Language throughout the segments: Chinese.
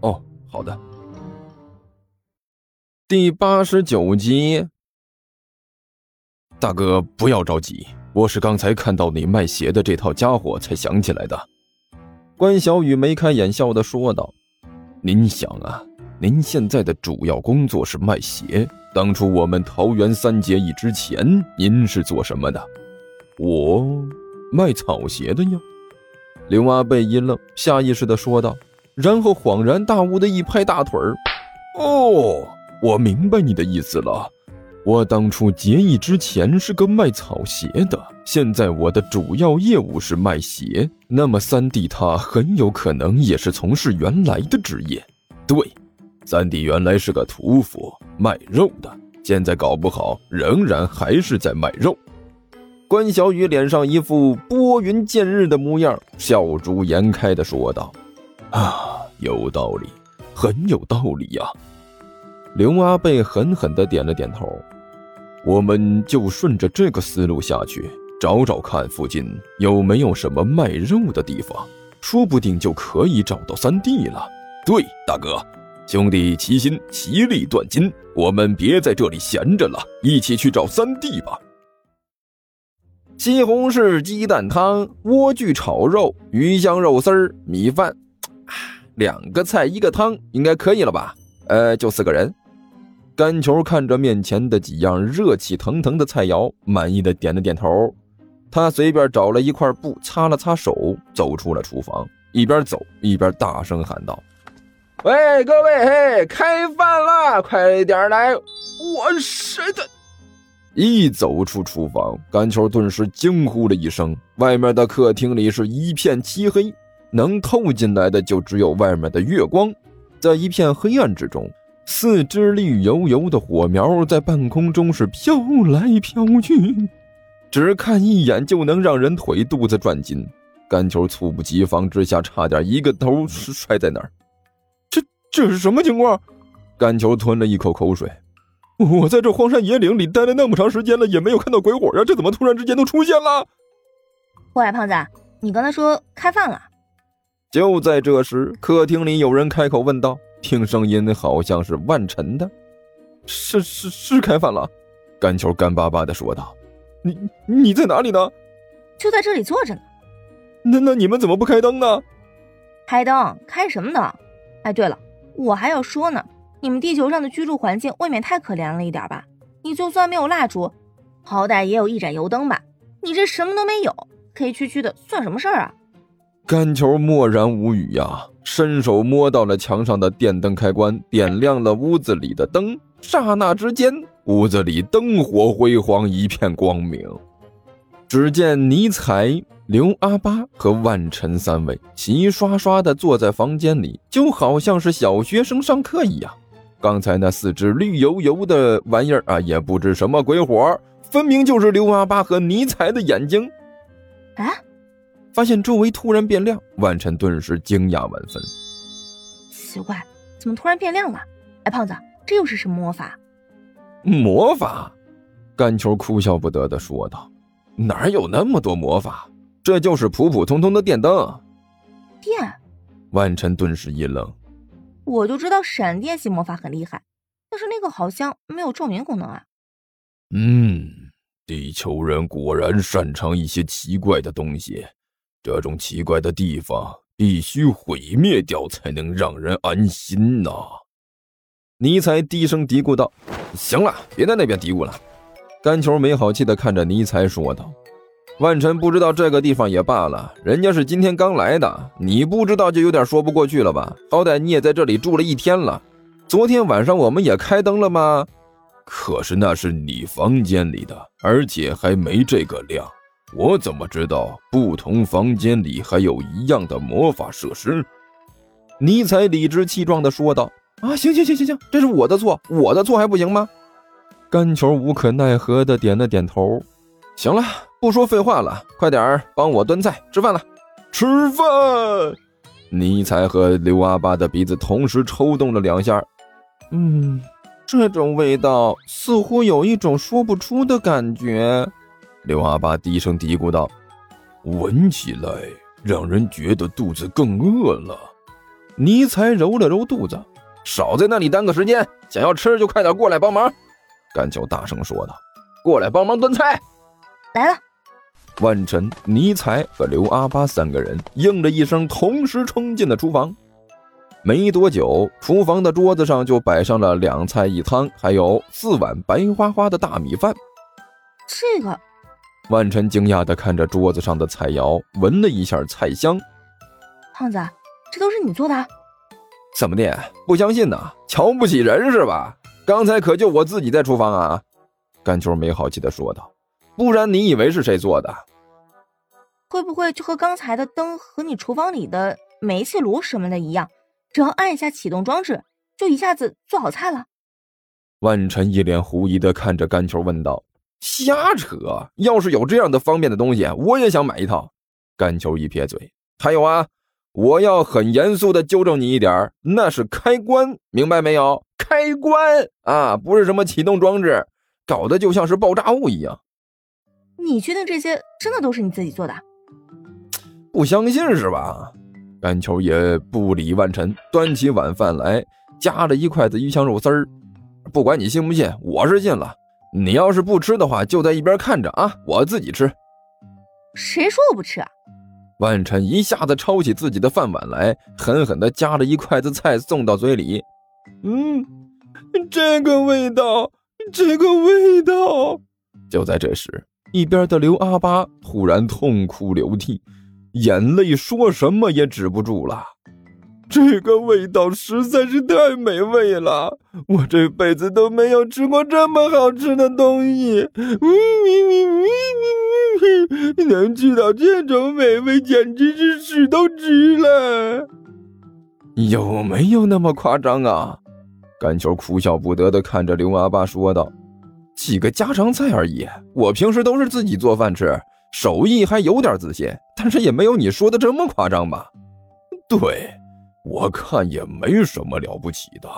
哦，好的。第八十九集，大哥不要着急，我是刚才看到你卖鞋的这套家伙才想起来的。关小雨眉开眼笑的说道：“您想啊，您现在的主要工作是卖鞋，当初我们桃园三结义之前，您是做什么的？我卖草鞋的呀。”刘阿贝一愣，下意识的说道。然后恍然大悟的一拍大腿儿，哦，我明白你的意思了。我当初结义之前是个卖草鞋的，现在我的主要业务是卖鞋。那么三弟他很有可能也是从事原来的职业。对，三弟原来是个屠夫，卖肉的，现在搞不好仍然还是在卖肉。关小雨脸上一副拨云见日的模样，笑逐颜开的说道。啊，有道理，很有道理呀！刘阿贝狠狠的点了点头。我们就顺着这个思路下去，找找看附近有没有什么卖肉的地方，说不定就可以找到三弟了。对，大哥，兄弟齐心，其利断金，我们别在这里闲着了，一起去找三弟吧。西红柿鸡蛋汤、莴苣炒肉、鱼香肉丝儿、米饭。两个菜一个汤应该可以了吧？呃，就四个人。干球看着面前的几样热气腾腾的菜肴，满意的点了点头。他随便找了一块布擦了擦手，走出了厨房，一边走一边大声喊道：“喂，各位，嘿，开饭了，快点来！”我是的。一走出厨房，干球顿时惊呼了一声，外面的客厅里是一片漆黑。能透进来的就只有外面的月光，在一片黑暗之中，四只绿油油的火苗在半空中是飘来飘去，只看一眼就能让人腿肚子转筋。干球猝不及防之下，差点一个头摔在那儿。这这是什么情况？干球吞了一口口水。我在这荒山野岭里待了那么长时间了，也没有看到鬼火呀，这怎么突然之间都出现了？喂，胖子，你刚才说开饭了？就在这时，客厅里有人开口问道，听声音好像是万晨的。是是是，开饭了。干球干巴巴的说道：“你你在哪里呢？就在这里坐着呢。那那你们怎么不开灯呢？开灯？开什么灯？哎，对了，我还要说呢，你们地球上的居住环境未免太可怜了一点吧？你就算没有蜡烛，好歹也有一盏油灯吧？你这什么都没有，黑黢黢的，算什么事儿啊？”干球默然无语呀，伸手摸到了墙上的电灯开关，点亮了屋子里的灯。刹那之间，屋子里灯火辉煌，一片光明。只见尼采、刘阿八和万晨三位齐刷刷地坐在房间里，就好像是小学生上课一样。刚才那四只绿油油的玩意儿啊，也不知什么鬼火，分明就是刘阿八和尼采的眼睛。啊！发现周围突然变亮，万晨顿时惊讶万分。奇怪，怎么突然变亮了？哎，胖子，这又是什么魔法？魔法？干球哭笑不得的说道：“哪有那么多魔法？这就是普普通通的电灯。”电？万晨顿时一愣。我就知道闪电系魔法很厉害，但是那个好像没有照明功能啊。嗯，地球人果然擅长一些奇怪的东西。这种奇怪的地方必须毁灭掉，才能让人安心呐！尼采低声嘀咕道：“行了，别在那边嘀咕了。”干球没好气的看着尼采说道：“万晨不知道这个地方也罢了，人家是今天刚来的，你不知道就有点说不过去了吧？好歹你也在这里住了一天了，昨天晚上我们也开灯了吗？可是那是你房间里的，而且还没这个亮。”我怎么知道不同房间里还有一样的魔法设施？尼采理直气壮地说道：“啊，行行行行行，这是我的错，我的错还不行吗？”干球无可奈何地点了点头。行了，不说废话了，快点儿帮我端菜，吃饭了。吃饭！尼采和刘阿八的鼻子同时抽动了两下。嗯，这种味道似乎有一种说不出的感觉。刘阿八低声嘀咕道：“闻起来让人觉得肚子更饿了。”尼才揉了揉肚子，少在那里耽搁时间，想要吃就快点过来帮忙。甘球大声说道：“过来帮忙端菜。”来了。万晨、尼才和刘阿八三个人应了一声，同时冲进了厨房。没多久，厨房的桌子上就摆上了两菜一汤，还有四碗白花花的大米饭。这个，万晨惊讶地看着桌子上的菜肴，闻了一下菜香。胖子，这都是你做的？怎么的？不相信呢？瞧不起人是吧？刚才可就我自己在厨房啊！甘秋没好气地说道。不然你以为是谁做的？会不会就和刚才的灯和你厨房里的煤气炉什么的一样？只要按一下启动装置，就一下子做好菜了。万晨一脸狐疑的看着甘球问道：“瞎扯！要是有这样的方便的东西，我也想买一套。”甘球一撇嘴：“还有啊，我要很严肃的纠正你一点，那是开关，明白没有？开关啊，不是什么启动装置，搞得就像是爆炸物一样。”你确定这些真的都是你自己做的？不相信是吧？甘球也不理万晨，端起晚饭来，夹着一筷子鱼香肉丝儿。不管你信不信，我是信了。你要是不吃的话，就在一边看着啊，我自己吃。谁说我不吃啊？万晨一下子抄起自己的饭碗来，狠狠地夹了一筷子菜送到嘴里。嗯，这个味道，这个味道。就在这时。一边的刘阿八突然痛哭流涕，眼泪说什么也止不住了。这个味道实在是太美味了，我这辈子都没有吃过这么好吃的东西。能吃到这种美味，简直是死都值了。有没有那么夸张啊？甘球哭笑不得的看着刘阿八说道。几个家常菜而已，我平时都是自己做饭吃，手艺还有点自信，但是也没有你说的这么夸张吧？对，我看也没什么了不起的。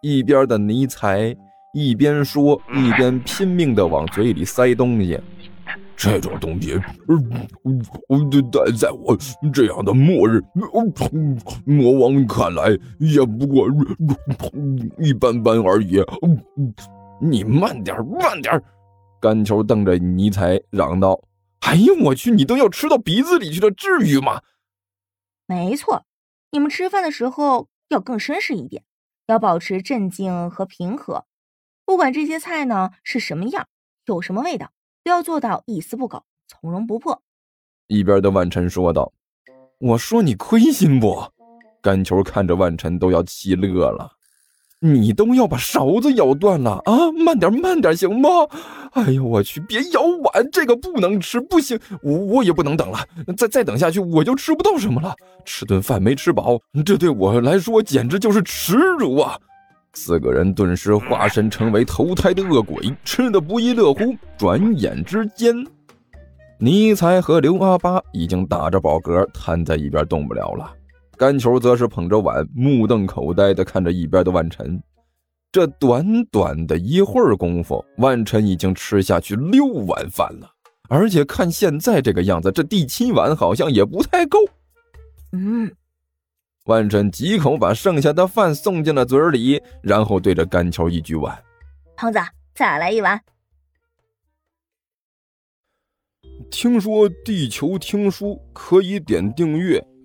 一边的尼才一边说，一边拼命的往嘴里塞东西。这种东西，在在我这样的末日魔王看来，也不过一般般而已。你慢点，慢点！甘球瞪着尼才嚷道：“哎呦我去，你都要吃到鼻子里去了，至于吗？”没错，你们吃饭的时候要更绅士一点，要保持镇静和平和。不管这些菜呢是什么样，有什么味道，都要做到一丝不苟，从容不迫。一边的万晨说道：“我说你亏心不？”甘球看着万晨都要气乐了。你都要把勺子咬断了啊！慢点，慢点，行吗？哎呦我去，别咬碗，这个不能吃，不行，我我也不能等了，再再等下去我就吃不到什么了。吃顿饭没吃饱，这对我来说简直就是耻辱啊！四个人顿时化身成为投胎的恶鬼，吃的不亦乐乎。转眼之间，尼才和刘阿八已经打着饱嗝，瘫在一边动不了了。甘球则是捧着碗，目瞪口呆地看着一边的万晨。这短短的一会儿功夫，万晨已经吃下去六碗饭了，而且看现在这个样子，这第七碗好像也不太够。嗯，万晨几口把剩下的饭送进了嘴里，然后对着甘球一举碗：“胖子，再来一碗。”听说地球听书可以点订阅。